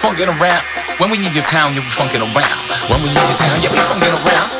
funkin' around. When we in your town, yeah, we funkin' around. When we in your town, yeah, we funkin' around.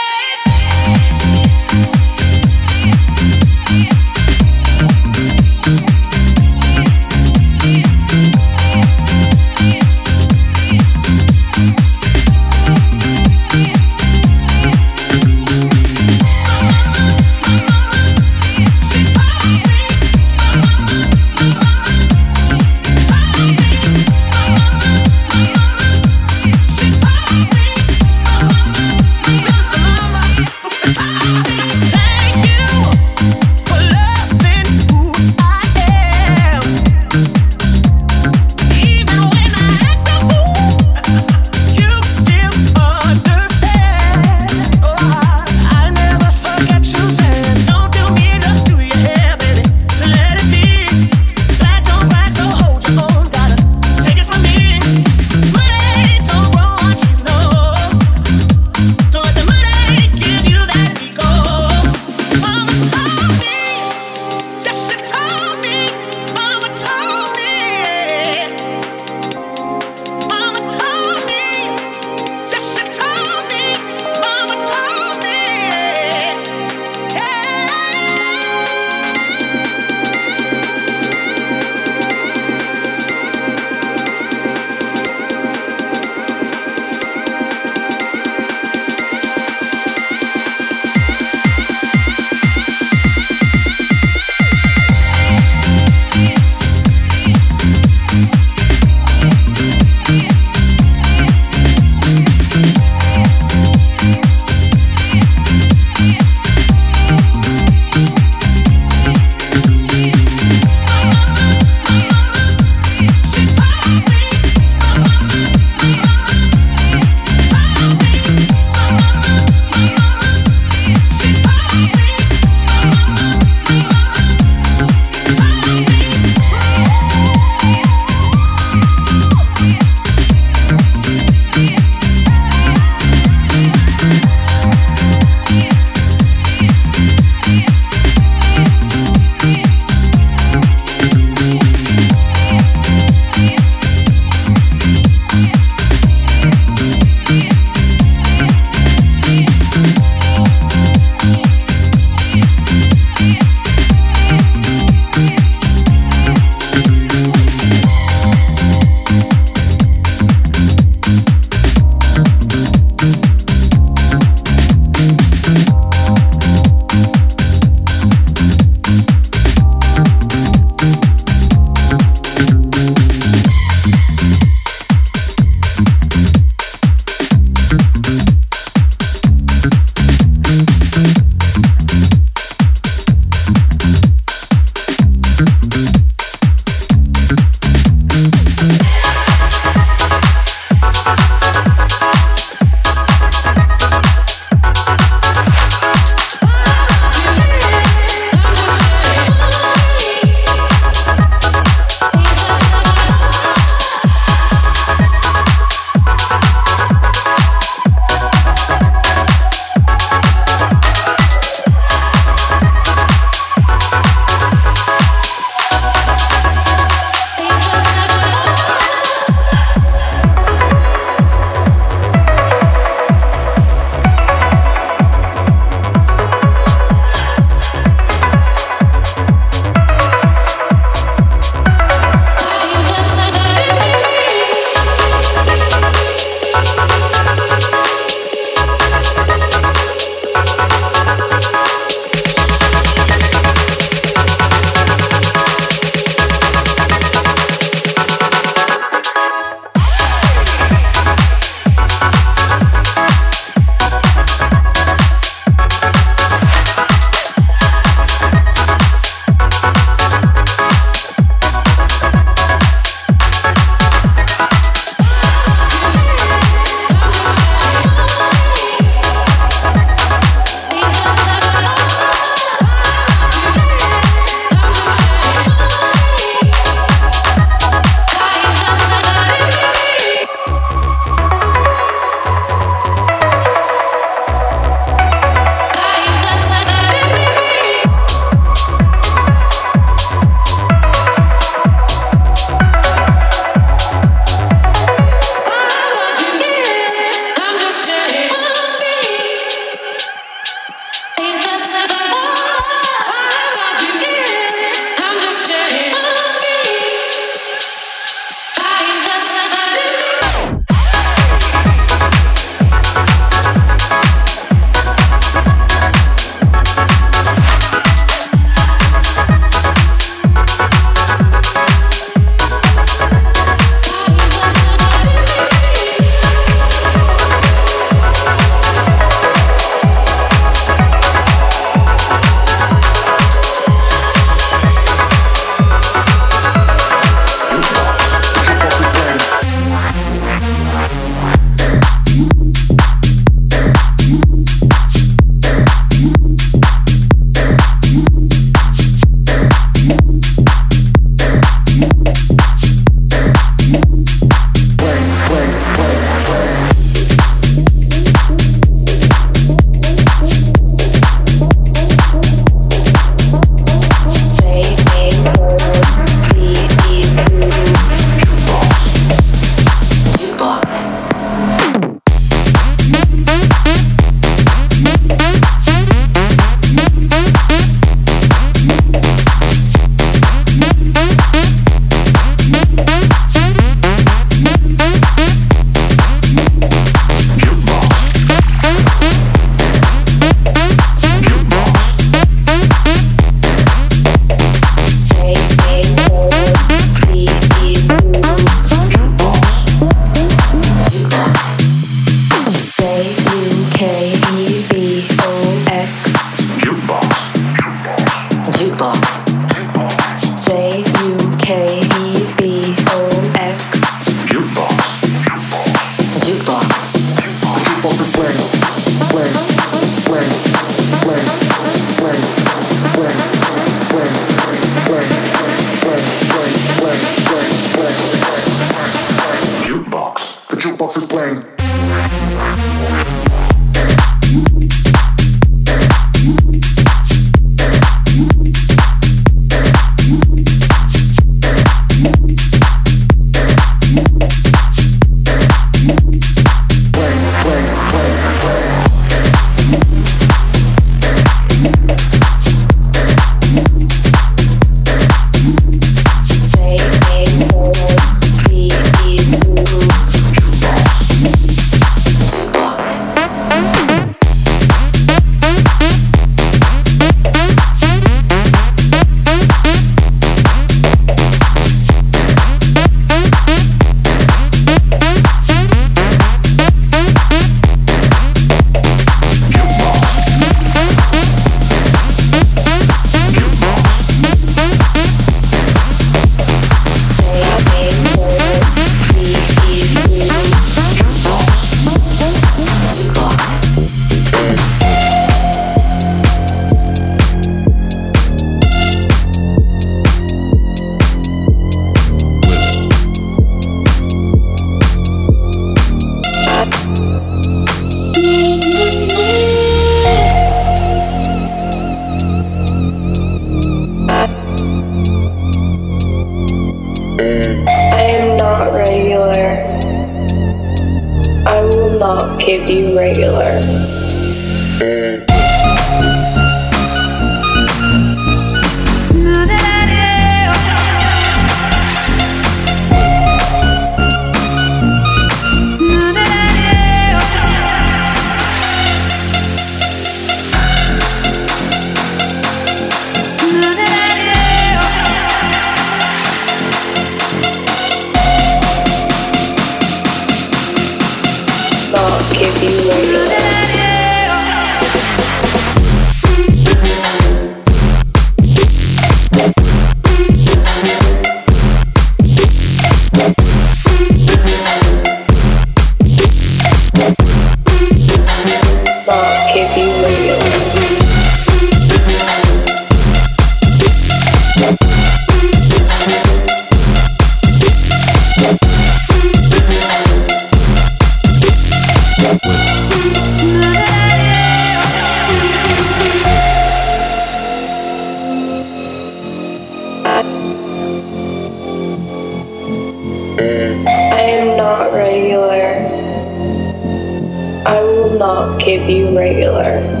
give you regular.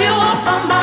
you off my.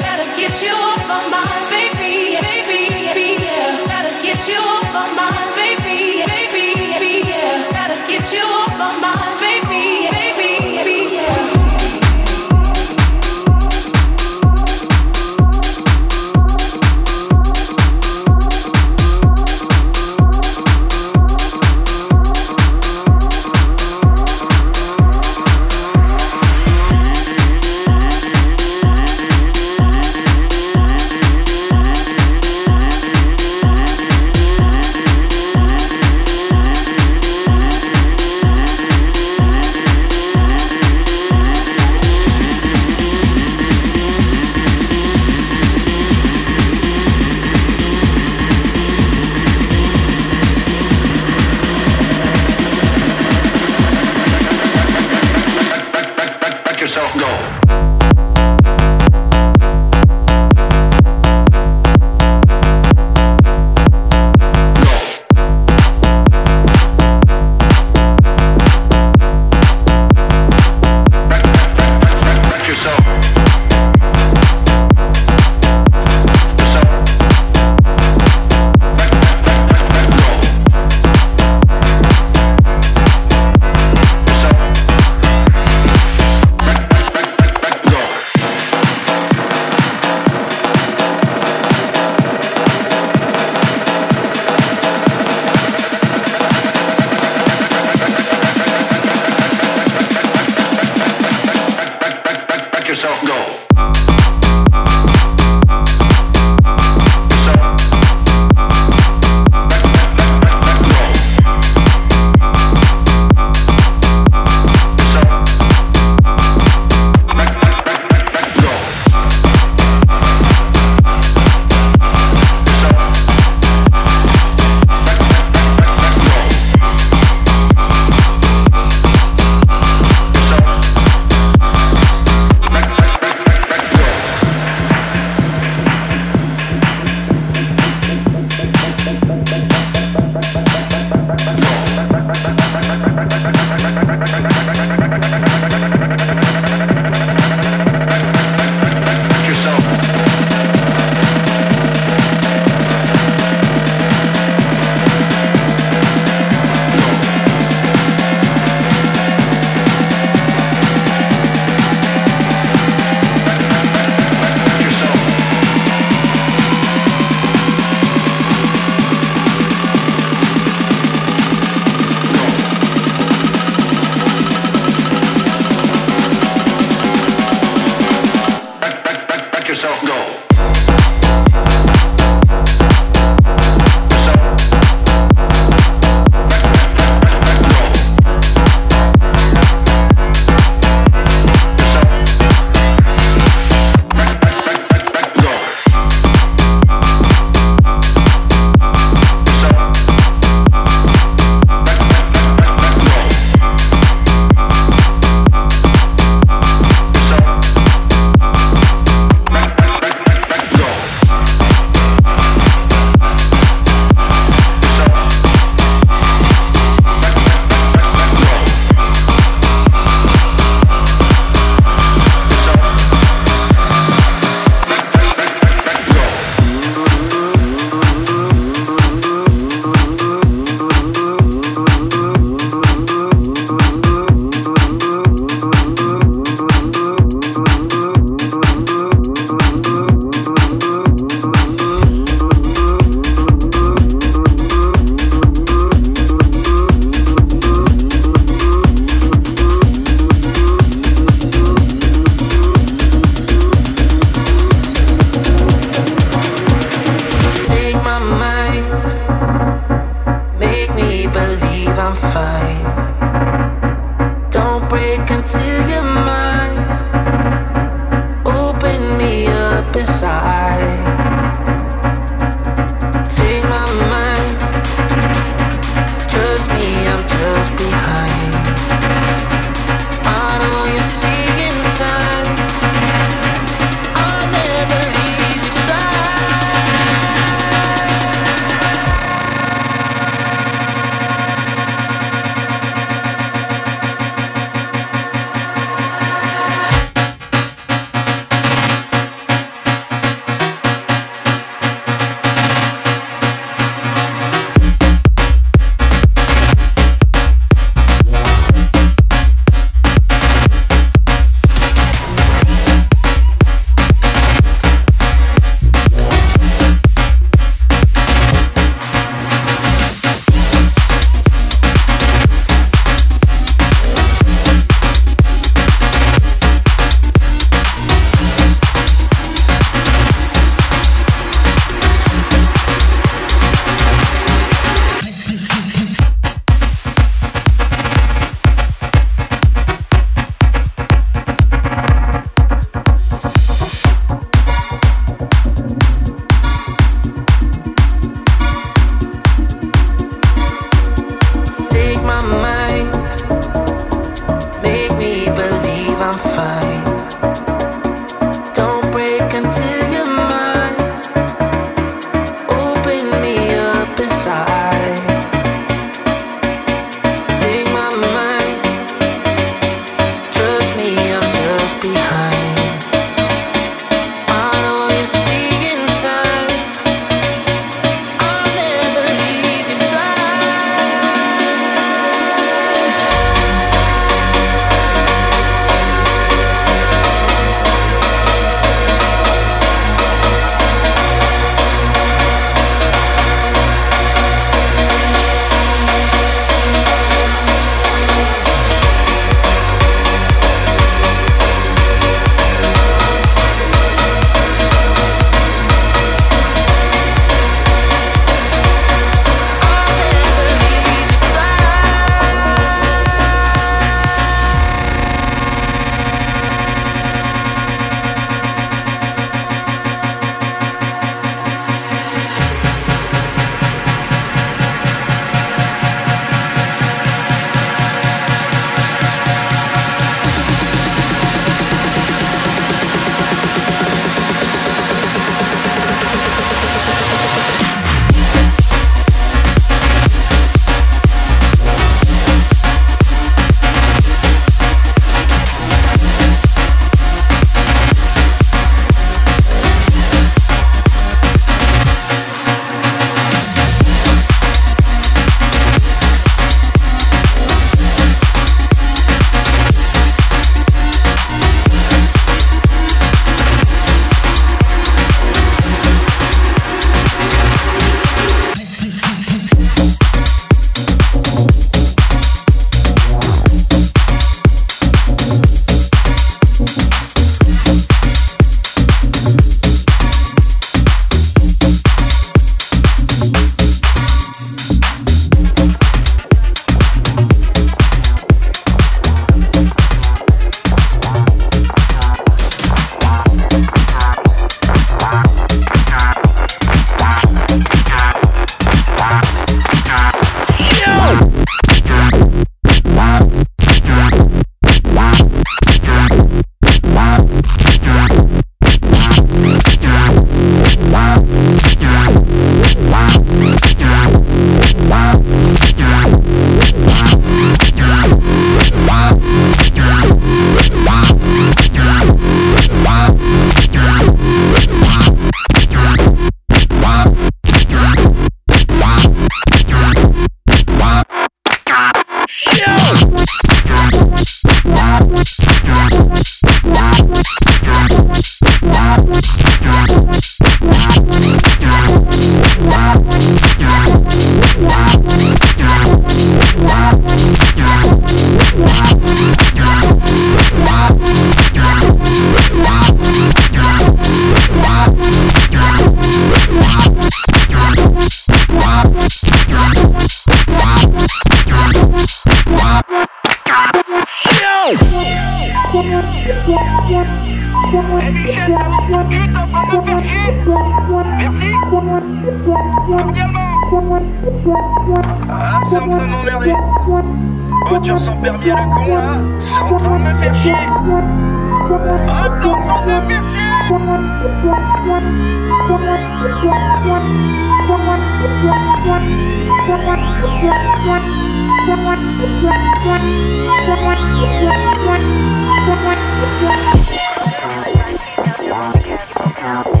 Thank.